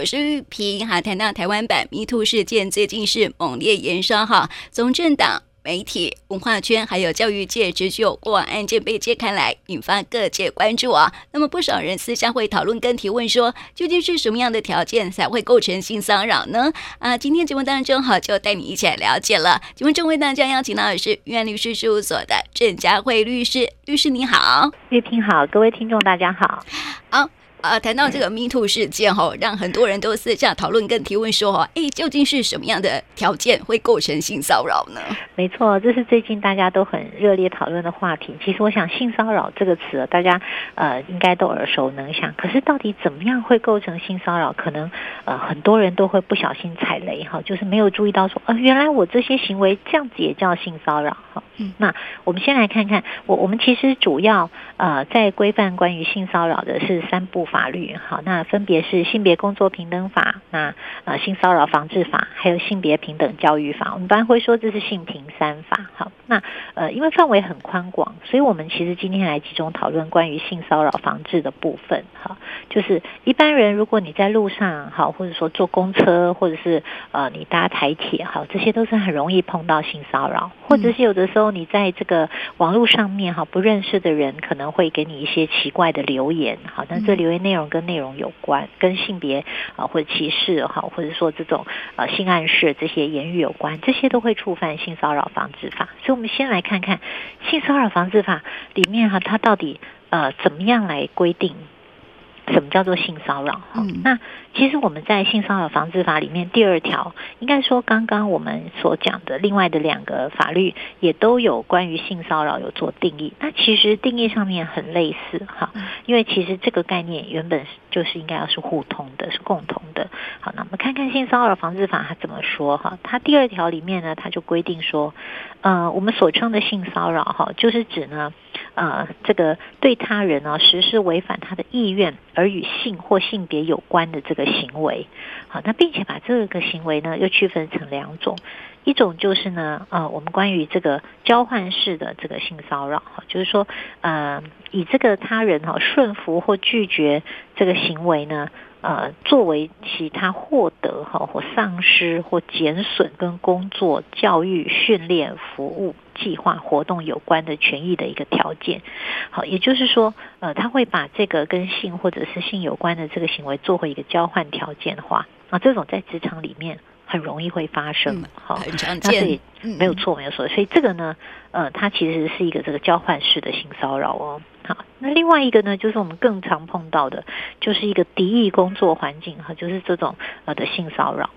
我是玉萍哈，谈到台湾版 MeToo 事件，最近是猛烈延烧哈，从政党、媒体、文化圈还有教育界，持续有过往案件被揭开来，引发各界关注啊。那么不少人私下会讨论跟提问说，究竟是什么样的条件才会构成性骚扰呢？啊，今天节目当中哈，就带你一起来了解了。节目中为大家邀请到的是玉安律师事务所的郑佳慧律师，律师你好，玉萍好，各位听众大家好，好。啊，谈到这个 Me Too 事件哈，让很多人都私下讨论跟提问说哈，哎，究竟是什么样的条件会构成性骚扰呢？没错，这是最近大家都很热烈讨论的话题。其实我想，性骚扰这个词，大家呃应该都耳熟能详。可是到底怎么样会构成性骚扰？可能呃很多人都会不小心踩雷哈，就是没有注意到说，呃，原来我这些行为这样子也叫性骚扰哈。嗯，那我们先来看看，我我们其实主要呃在规范关于性骚扰的是三部法律，好，那分别是性别工作平等法、那呃性骚扰防治法，还有性别平等教育法。我们一般会说这是性平三法。好，那呃因为范围很宽广，所以我们其实今天来集中讨论关于性骚扰防治的部分。好，就是一般人如果你在路上好，或者说坐公车，或者是呃你搭台铁，好，这些都是很容易碰到性骚扰，或者是有的时候。你在这个网络上面哈，不认识的人可能会给你一些奇怪的留言，好，那这留言内容跟内容有关，跟性别啊或者歧视哈，或者说这种呃性暗示这些言语有关，这些都会触犯性骚扰防治法。所以，我们先来看看性骚扰防治法里面哈，它到底呃怎么样来规定？什么叫做性骚扰？嗯，那其实我们在性骚扰防治法里面第二条，应该说刚刚我们所讲的另外的两个法律也都有关于性骚扰有做定义。那其实定义上面很类似哈，因为其实这个概念原本就是应该要是互通的，是共同的。好，那我们看看性骚扰防治法它怎么说哈？它第二条里面呢，它就规定说，呃，我们所称的性骚扰哈，就是指呢。呃，这个对他人呢、实施违反他的意愿而与性或性别有关的这个行为，好，那并且把这个行为呢又区分成两种，一种就是呢，呃，我们关于这个交换式的这个性骚扰，哈，就是说，呃，以这个他人哈顺服或拒绝这个行为呢。呃，作为其他获得哈或丧失或减损跟工作、教育、训练、服务计划活动有关的权益的一个条件，好，也就是说，呃，他会把这个跟性或者是性有关的这个行为做回一个交换条件的话，啊，这种在职场里面很容易会发生，好，很常见，那所以没有错，没有错，所以这个呢，呃，它其实是一个这个交换式的性骚扰哦。好，那另外一个呢，就是我们更常碰到的，就是一个敌意工作环境哈，就是这种呃的性骚扰。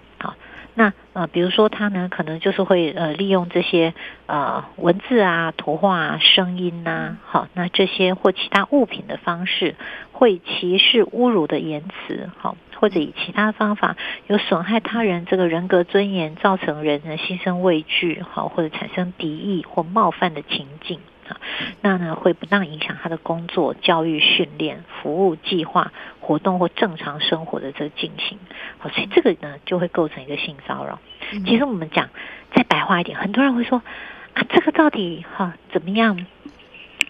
那呃，比如说他呢，可能就是会呃利用这些呃文字啊、图画啊、声音呐，好，那这些或其他物品的方式，会歧视、侮辱的言辞，好，或者以其他方法有损害他人这个人格尊严，造成人的心生畏惧，好，或者产生敌意或冒犯的情境。那呢，会不当影响他的工作、教育、训练、服务计划、活动或正常生活的这个进行，好，所以这个呢就会构成一个性骚扰。其实我们讲再白话一点，很多人会说啊，这个到底哈怎么样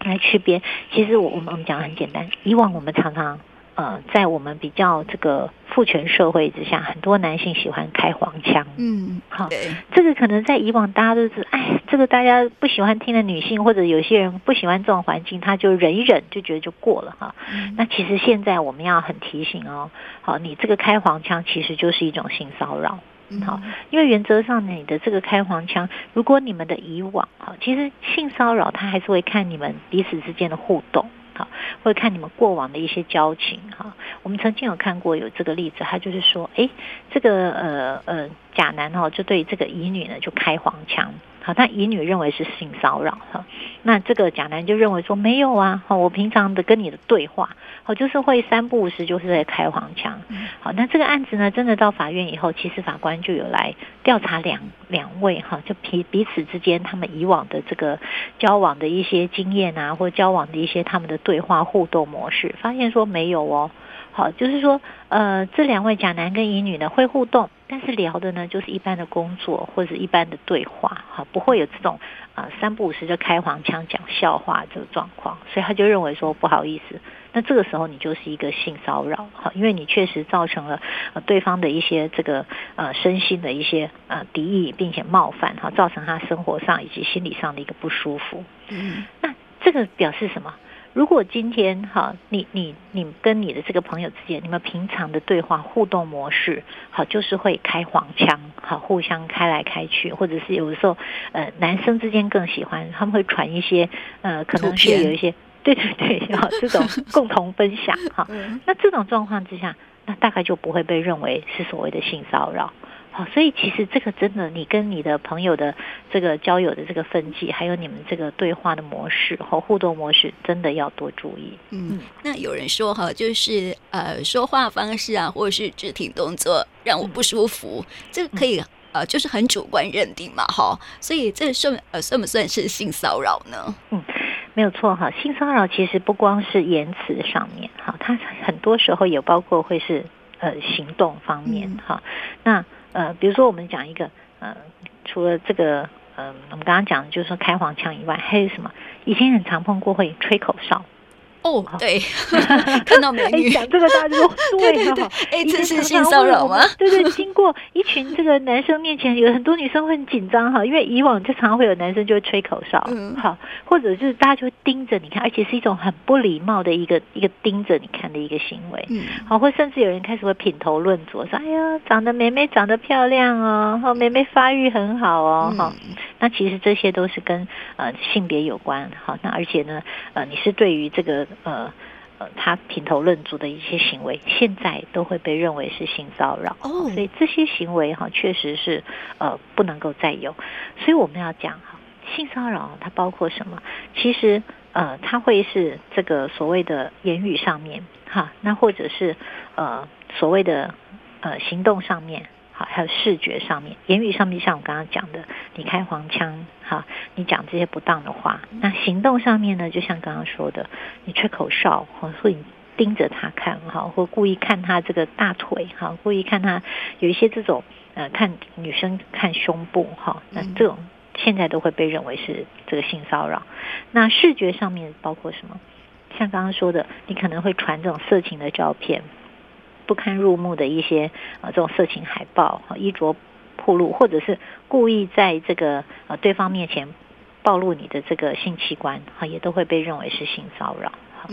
来区别？其实我我们我们讲的很简单，以往我们常常。呃，在我们比较这个父权社会之下，很多男性喜欢开黄腔。嗯，好，这个可能在以往大家都是，哎，这个大家不喜欢听的女性，或者有些人不喜欢这种环境，他就忍一忍，就觉得就过了哈。嗯。那其实现在我们要很提醒哦，好，你这个开黄腔其实就是一种性骚扰。嗯。好，因为原则上你的这个开黄腔，如果你们的以往，好，其实性骚扰它还是会看你们彼此之间的互动。好，会看你们过往的一些交情哈。我们曾经有看过有这个例子，他就是说，哎，这个呃呃甲男哦，就对这个乙女呢就开黄腔。好，但乙女认为是性骚扰哈，那这个甲男就认为说没有啊，好，我平常的跟你的对话，好，就是会三不五时就是在开黄腔，好，那这个案子呢，真的到法院以后，其实法官就有来调查两两位哈，就彼彼此之间他们以往的这个交往的一些经验啊，或交往的一些他们的对话互动模式，发现说没有哦。好，就是说，呃，这两位甲男跟乙女呢会互动，但是聊的呢就是一般的工作或者一般的对话，哈，不会有这种啊、呃、三不五时就开黄腔讲笑话这个状况，所以他就认为说不好意思，那这个时候你就是一个性骚扰，哈，因为你确实造成了呃对方的一些这个呃身心的一些呃敌意，并且冒犯，哈，造成他生活上以及心理上的一个不舒服。嗯，那这个表示什么？如果今天哈，你你你跟你的这个朋友之间，你们平常的对话互动模式，好，就是会开黄腔，好，互相开来开去，或者是有的时候，呃，男生之间更喜欢，他们会传一些，呃，可能是有一些，对对对，好，这种共同分享，哈，那这种状况之下，那大概就不会被认为是所谓的性骚扰。好，所以其实这个真的，你跟你的朋友的这个交友的这个分际，还有你们这个对话的模式和互动模式，真的要多注意。嗯，那有人说哈，就是呃，说话方式啊，或者是肢体动作让我不舒服，嗯、这个可以呃，就是很主观认定嘛，哈。所以这算呃算不算是性骚扰呢？嗯，没有错哈，性骚扰其实不光是言辞上面哈，它很多时候也包括会是呃行动方面哈、嗯。那呃，比如说我们讲一个，呃，除了这个，嗯、呃，我们刚刚讲的就是说开黄腔以外，还有什么？以前很常碰过会吹口哨。哦，对，看到美女。讲这个大家说 对对对，哎，这是性骚扰吗？对对，经过一群这个男生面前，有很多女生会很紧张哈，因为以往就常常会有男生就会吹口哨，嗯，好，或者就是大家就会盯着你看，而且是一种很不礼貌的一个一个盯着你看的一个行为，嗯，好，或甚至有人开始会品头论足，说哎呀，长得妹妹长得漂亮哦，哈，妹妹发育很好哦，哈，那其实这些都是跟呃性别有关，好，那而且呢，呃，你是对于这个。呃呃，他评头论足的一些行为，现在都会被认为是性骚扰。哦，所以这些行为哈，确实是呃不能够再有。所以我们要讲哈，性骚扰它包括什么？其实呃，它会是这个所谓的言语上面哈，那或者是呃所谓的呃行动上面。好，还有视觉上面，言语上面，像我刚刚讲的，你开黄腔，哈，你讲这些不当的话。那行动上面呢，就像刚刚说的，你吹口哨，或者你盯着他看，哈，或故意看他这个大腿，哈，故意看他有一些这种，呃，看女生看胸部，哈，那这种现在都会被认为是这个性骚扰。那视觉上面包括什么？像刚刚说的，你可能会传这种色情的照片。不堪入目的一些呃这种色情海报，衣着暴露，或者是故意在这个呃对方面前暴露你的这个性器官，哈，也都会被认为是性骚扰。好，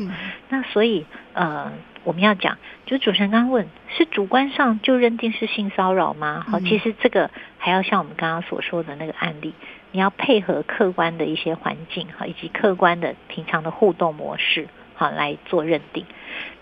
那所以呃我们要讲，就主持人刚刚问，是主观上就认定是性骚扰吗？好，其实这个还要像我们刚刚所说的那个案例，你要配合客观的一些环境哈，以及客观的平常的互动模式，好来做认定。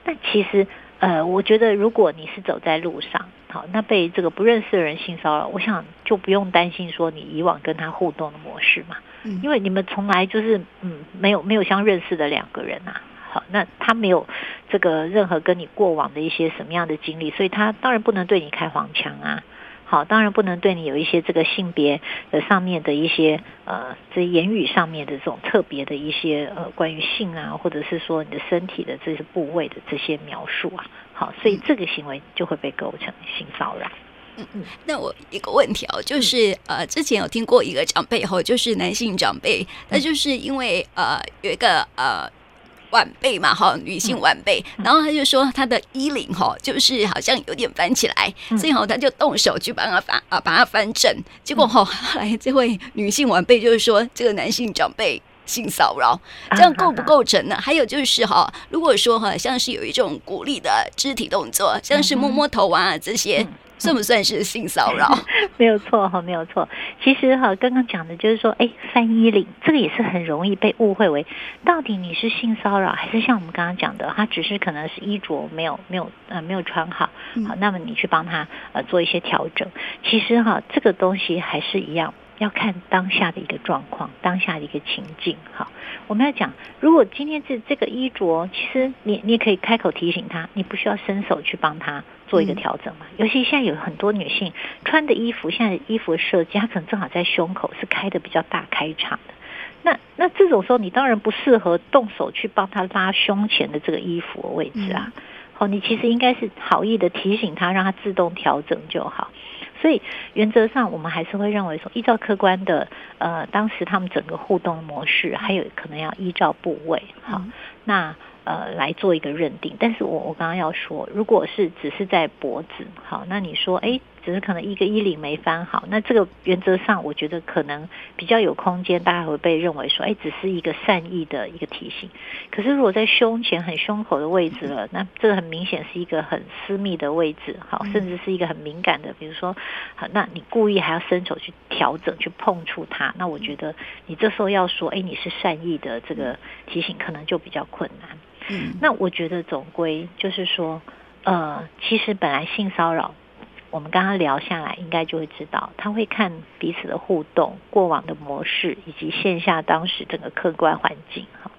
那其实。呃，我觉得如果你是走在路上，好，那被这个不认识的人性骚扰，我想就不用担心说你以往跟他互动的模式嘛，嗯，因为你们从来就是嗯没有没有相认识的两个人啊，好，那他没有这个任何跟你过往的一些什么样的经历，所以他当然不能对你开黄腔啊。好，当然不能对你有一些这个性别的上面的一些呃，这言语上面的这种特别的一些呃，关于性啊，或者是说你的身体的这些部位的这些描述啊，好，所以这个行为就会被构成性骚扰。嗯嗯，那我一个问题哦，就是呃，之前有听过一个长辈吼，就是男性长辈，那就是因为呃有一个呃。晚辈嘛，哈，女性晚辈，然后他就说他的衣领哈，就是好像有点翻起来，所以哈，他就动手去帮他翻啊，把它翻正。结果哈，后来这位女性晚辈就是说，这个男性长辈性骚扰，这样构不构成呢？还有就是哈，如果说哈，像是有一种鼓励的肢体动作，像是摸摸头啊这些。算不算是性骚扰？没有错哈，没有错。其实哈，刚刚讲的就是说，哎，翻衣领这个也是很容易被误会为，到底你是性骚扰，还是像我们刚刚讲的，他只是可能是衣着没有没有呃没有穿好，好，那么你去帮他呃做一些调整。其实哈，这个东西还是一样。要看当下的一个状况，当下的一个情境。哈，我们要讲，如果今天是这个衣着，其实你你也可以开口提醒他，你不需要伸手去帮他做一个调整嘛。尤其现在有很多女性穿的衣服，现在衣服的设计，它可能正好在胸口是开的比较大开场的。那那这种时候，你当然不适合动手去帮她拉胸前的这个衣服的位置啊。好，你其实应该是好意的提醒她，让她自动调整就好。所以原则上，我们还是会认为说，依照客观的呃，当时他们整个互动模式，还有可能要依照部位，好，那。呃，来做一个认定，但是我我刚刚要说，如果是只是在脖子，好，那你说，哎，只是可能一个衣领没翻好，那这个原则上，我觉得可能比较有空间，大家会被认为说，哎，只是一个善意的一个提醒。可是如果在胸前很胸口的位置了，那这个很明显是一个很私密的位置，好，甚至是一个很敏感的，比如说，好，那你故意还要伸手去调整，去碰触它，那我觉得你这时候要说，哎，你是善意的这个提醒，可能就比较困难。那我觉得总归就是说，呃，其实本来性骚扰，我们刚刚聊下来，应该就会知道，他会看彼此的互动、过往的模式以及线下当时整个客观环境哈，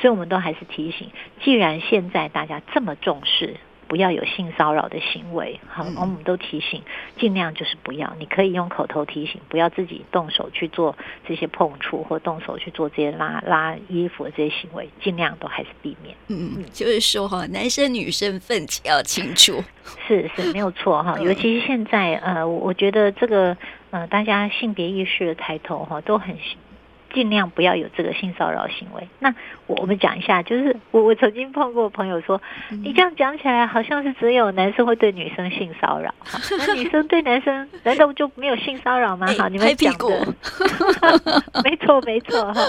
所以我们都还是提醒，既然现在大家这么重视。不要有性骚扰的行为，好，我们都提醒，尽量就是不要。你可以用口头提醒，不要自己动手去做这些碰触，或动手去做这些拉拉衣服的这些行为，尽量都还是避免。嗯嗯，就是说哈，男生女生分歧要清楚，是是没有错哈。尤其是现在，呃，我觉得这个呃，大家性别意识的抬头哈，都很。尽量不要有这个性骚扰行为。那我我们讲一下，就是我我曾经碰过朋友说，你这样讲起来好像是只有男生会对女生性骚扰，那女生对男生难道就没有性骚扰吗？好，你们讲的，没错没错哈。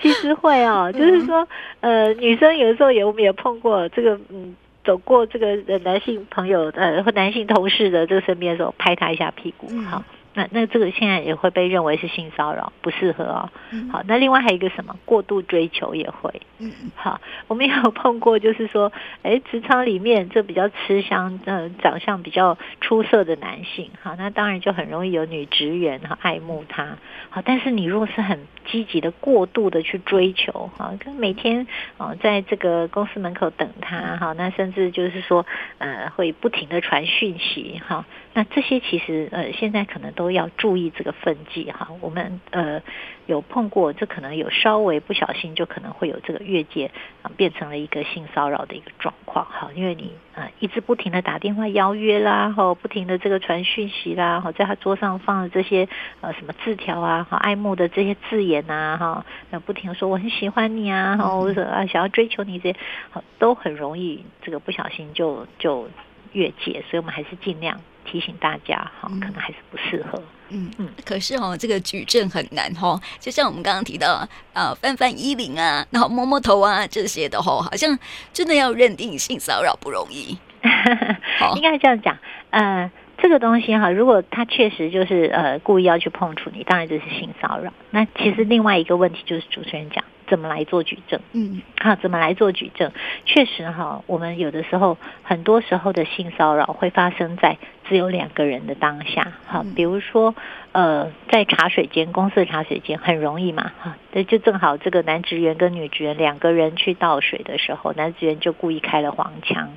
其实会哦，就是说呃，女生有的时候也我们也碰过这个嗯，走过这个男性朋友呃或男性同事的这个身边的时候，拍他一下屁股，好。那那这个现在也会被认为是性骚扰，不适合哦。好，那另外还有一个什么过度追求也会。嗯，好，我们也有碰过，就是说，哎，职场里面这比较吃香，呃，长相比较出色的男性，好，那当然就很容易有女职员哈爱慕他。好，但是你如果是很积极的过度的去追求，哈，跟每天哦在这个公司门口等他，哈，那甚至就是说，呃，会不停的传讯息，哈。那这些其实呃，现在可能都都要注意这个分际哈。我们呃有碰过，这可能有稍微不小心，就可能会有这个越界啊，变成了一个性骚扰的一个状况哈。因为你啊一直不停的打电话邀约啦，哈，不停的这个传讯息啦，哈，在他桌上放了这些呃什么字条啊，哈，爱慕的这些字眼呐，哈，那不停说我很喜欢你啊，或者啊想要追求你这些，好，都很容易这个不小心就就越界，所以我们还是尽量。提醒大家哈，可能还是不适合。嗯嗯，可是哦，这个举证很难哦。就像我们刚刚提到，呃，翻翻衣领啊，然后摸摸头啊，这些的哦，好像真的要认定性骚扰不容易。应该这样讲，呃，这个东西哈，如果他确实就是呃故意要去碰触你，当然就是性骚扰。那其实另外一个问题就是主持人讲。怎么来做举证？嗯，好，怎么来做举证？确实哈，我们有的时候，很多时候的性骚扰会发生在只有两个人的当下。好，比如说，呃，在茶水间，公司的茶水间很容易嘛，哈，那就正好这个男职员跟女职员两个人去倒水的时候，男职员就故意开了黄腔。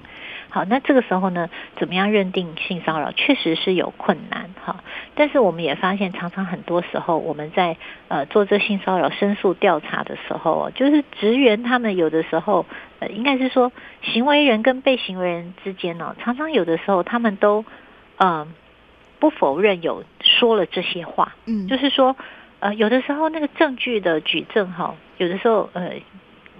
好，那这个时候呢，怎么样认定性骚扰？确实是有困难哈。但是我们也发现，常常很多时候我们在呃做这性骚扰申诉调查的时候，就是职员他们有的时候，呃，应该是说行为人跟被行为人之间呢，常常有的时候他们都嗯、呃、不否认有说了这些话，嗯，就是说呃有的时候那个证据的举证哈，有的时候呃。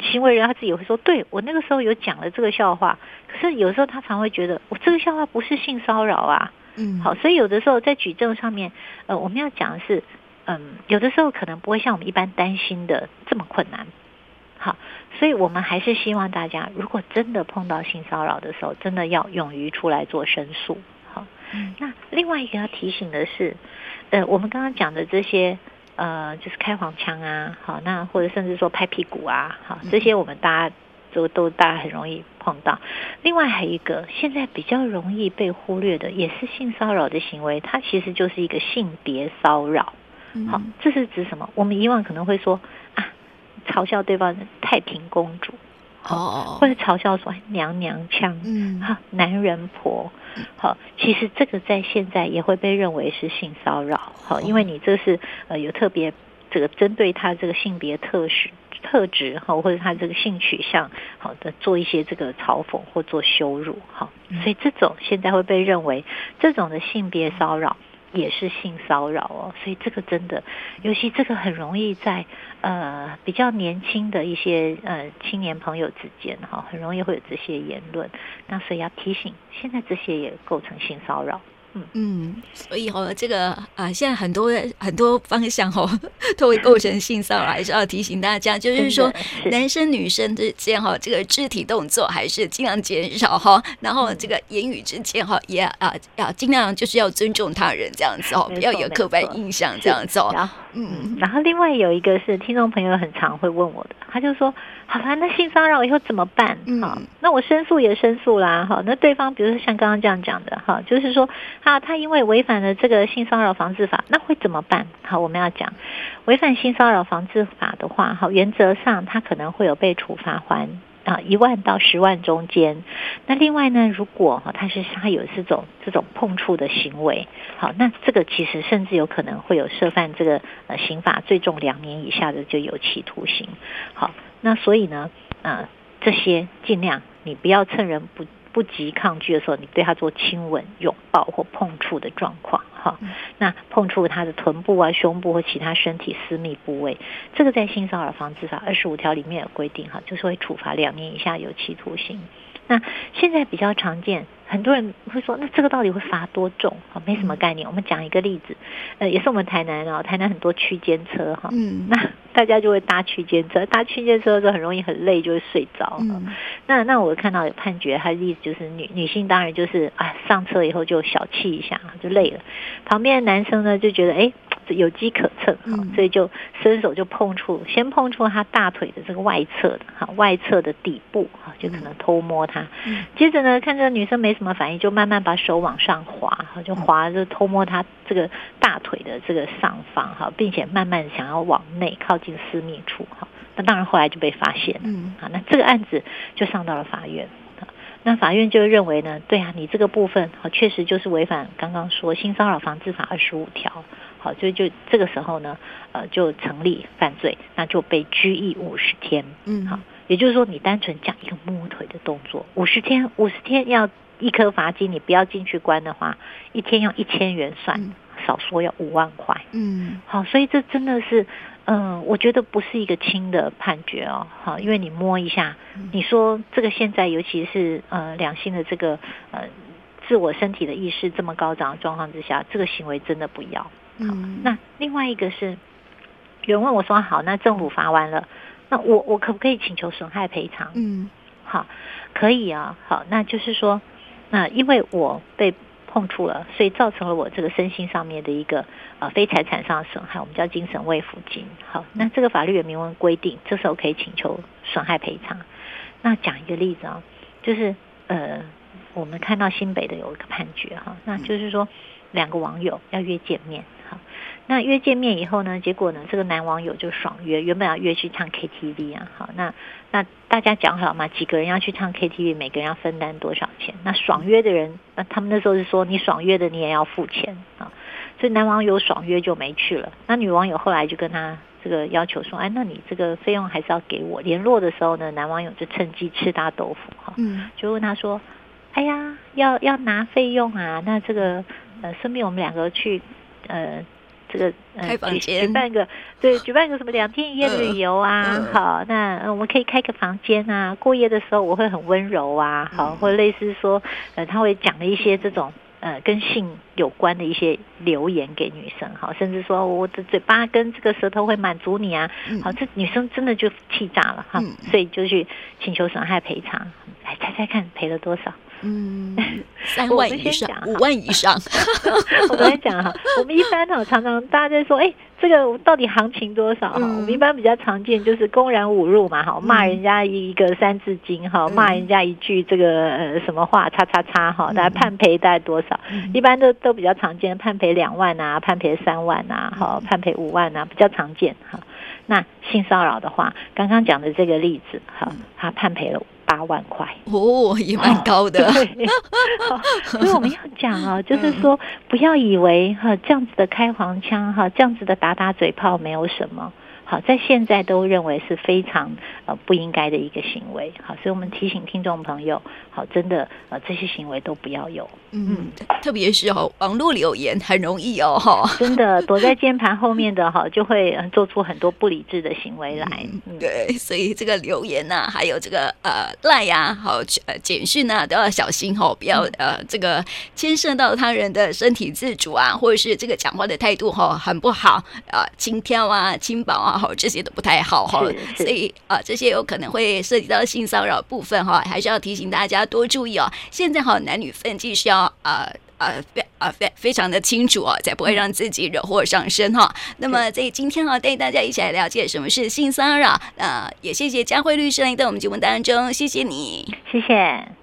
行为人他自己也会说，对，我那个时候有讲了这个笑话，可是有时候他常会觉得我这个笑话不是性骚扰啊，嗯，好，所以有的时候在举证上面，呃，我们要讲的是，嗯，有的时候可能不会像我们一般担心的这么困难，好，所以我们还是希望大家，如果真的碰到性骚扰的时候，真的要勇于出来做申诉，好，嗯，那另外一个要提醒的是，呃，我们刚刚讲的这些。呃，就是开黄腔啊，好，那或者甚至说拍屁股啊，好，这些我们大家都都大家很容易碰到。另外还有一个，现在比较容易被忽略的，也是性骚扰的行为，它其实就是一个性别骚扰。好，这是指什么？我们以往可能会说啊，嘲笑对方太平公主。哦，或者嘲笑说娘娘腔，嗯，哈，男人婆，好，其实这个在现在也会被认为是性骚扰，好，因为你这是呃有特别这个针对他这个性别特许特质哈，或者他这个性取向好的做一些这个嘲讽或做羞辱。哈，所以这种现在会被认为这种的性别骚扰。也是性骚扰哦，所以这个真的，尤其这个很容易在呃比较年轻的一些呃青年朋友之间哈，很容易会有这些言论，那所以要提醒，现在这些也构成性骚扰。嗯。嗯，所以哦，这个啊，现在很多很多方向哦，都会构成性骚扰，还是要提醒大家，就是说男生女生之间哈，这个肢体动作还是尽量减少哈，然后这个言语之间哈，也啊要尽量就是要尊重他人这样子哦，不要有刻板印象这样子哦。嗯，然后另外有一个是听众朋友很常会问我的，他就说。好啦，那性骚扰以后怎么办？好，那我申诉也申诉啦。好，那对方比如说像刚刚这样讲的，哈，就是说啊，他因为违反了这个性骚扰防治法，那会怎么办？好，我们要讲违反性骚扰防治法的话，好，原则上他可能会有被处罚锾啊一万到十万中间。那另外呢，如果哈他是他有这种这种碰触的行为，好，那这个其实甚至有可能会有涉犯这个呃刑法最重两年以下的就有期徒刑。好。那所以呢，呃，这些尽量你不要趁人不不及抗拒的时候，你对他做亲吻、拥抱或碰触的状况，哈。那碰触他的臀部啊、胸部或其他身体私密部位，这个在性骚扰防治法二十五条里面有规定，哈，就是会处罚两年以下有期徒刑。那现在比较常见。很多人会说，那这个到底会罚多重？哈，没什么概念。我们讲一个例子，呃，也是我们台南哦，台南很多区间车哈，嗯，那大家就会搭区间车，搭区间车的时候很容易很累，就会睡着。嗯，那那我看到有判决，他的意思就是女女性当然就是啊，上车以后就小憩一下，就累了。旁边的男生呢就觉得，哎。有机可乘，哈，所以就伸手就碰触，先碰触他大腿的这个外侧的，哈，外侧的底部，哈，就可能偷摸他。接着呢，看这个女生没什么反应，就慢慢把手往上滑，哈，就滑就偷摸他这个大腿的这个上方，哈，并且慢慢想要往内靠近私密处，哈，那当然后来就被发现了，嗯，啊，那这个案子就上到了法院。那法院就认为呢，对啊，你这个部分好，确实就是违反刚刚说性骚扰防治法二十五条，好，所以就这个时候呢，呃，就成立犯罪，那就被拘役五十天，嗯，好，也就是说，你单纯讲一个摸腿的动作，五十天，五十天要一颗罚金，你不要进去关的话，一天用一千元算，嗯、少说要五万块，嗯，好，所以这真的是。嗯，我觉得不是一个轻的判决哦，好，因为你摸一下，你说这个现在尤其是呃两性的这个呃自我身体的意识这么高涨的状况之下，这个行为真的不要。好，嗯，那另外一个是有人问我说，好，那政府罚完了，那我我可不可以请求损害赔偿？嗯，好，可以啊，好，那就是说，那因为我被。碰触了，所以造成了我这个身心上面的一个呃非财产上的损害，我们叫精神慰抚金。好，那这个法律也明文规定，这时候可以请求损害赔偿。那讲一个例子啊，就是呃，我们看到新北的有一个判决哈，那就是说两个网友要约见面。那约见面以后呢，结果呢，这个男网友就爽约，原本要约去唱 KTV 啊，好，那那大家讲好嘛，几个人要去唱 KTV，每个人要分担多少钱？那爽约的人，那他们那时候是说，你爽约的你也要付钱啊，所以男网友爽约就没去了。那女网友后来就跟他这个要求说，哎，那你这个费用还是要给我。联络的时候呢，男网友就趁机吃大豆腐哈，嗯，就问他说，哎呀，要要拿费用啊？那这个呃，顺便我们两个去呃。这个呃，举举办个对，举办个什么两天一夜旅游啊？呃、好，那我们可以开个房间啊，过夜的时候我会很温柔啊，好，或者类似说，呃，他会讲了一些这种呃跟性有关的一些留言给女生，好，甚至说我的嘴巴跟这个舌头会满足你啊，好，这女生真的就气炸了哈，所以就去请求损害赔偿，来猜猜看赔了多少？嗯，三万以上，五万以上。我跟你讲哈，我们一般哈常常大家在说，哎、欸，这个到底行情多少哈？嗯、我们一般比较常见就是公然侮辱嘛，哈，骂人家一个三字经哈，骂人家一句这个呃什么话，叉叉叉哈，大家判赔大概多少？嗯、一般都都比较常见，判赔两万啊，判赔三万啊，哈，判赔五万啊，比较常见哈。那性骚扰的话，刚刚讲的这个例子哈，他判赔了。八万块哦，也蛮高的。哦，所以我们要讲啊，就是说不要以为哈这样子的开黄腔哈，这样子的打打嘴炮没有什么。好，在现在都认为是非常呃不应该的一个行为。好，所以我们提醒听众朋友，好，真的呃这些行为都不要有。嗯，特别是哦，网络留言很容易哦，哈，真的躲在键盘后面的哈，就会做出很多不理智的行为来。嗯，对，所以这个留言呐、啊，还有这个呃赖呀，好呃简讯呐，都要小心哦，不要呃这个牵涉到他人的身体自主啊，或者是这个讲话的态度哈很不好啊，轻佻啊、轻薄啊，哈这些都不太好哈。所以啊，这些有可能会涉及到性骚扰部分哈，还是要提醒大家多注意哦。现在哈男女分际是要。啊呃非啊非非常的清楚哦，才不会让自己惹祸上身哈。那么在今天啊，带大家一起来了解什么是性骚扰。呃，也谢谢佳慧律师来到我们节目当中，谢谢你，谢谢。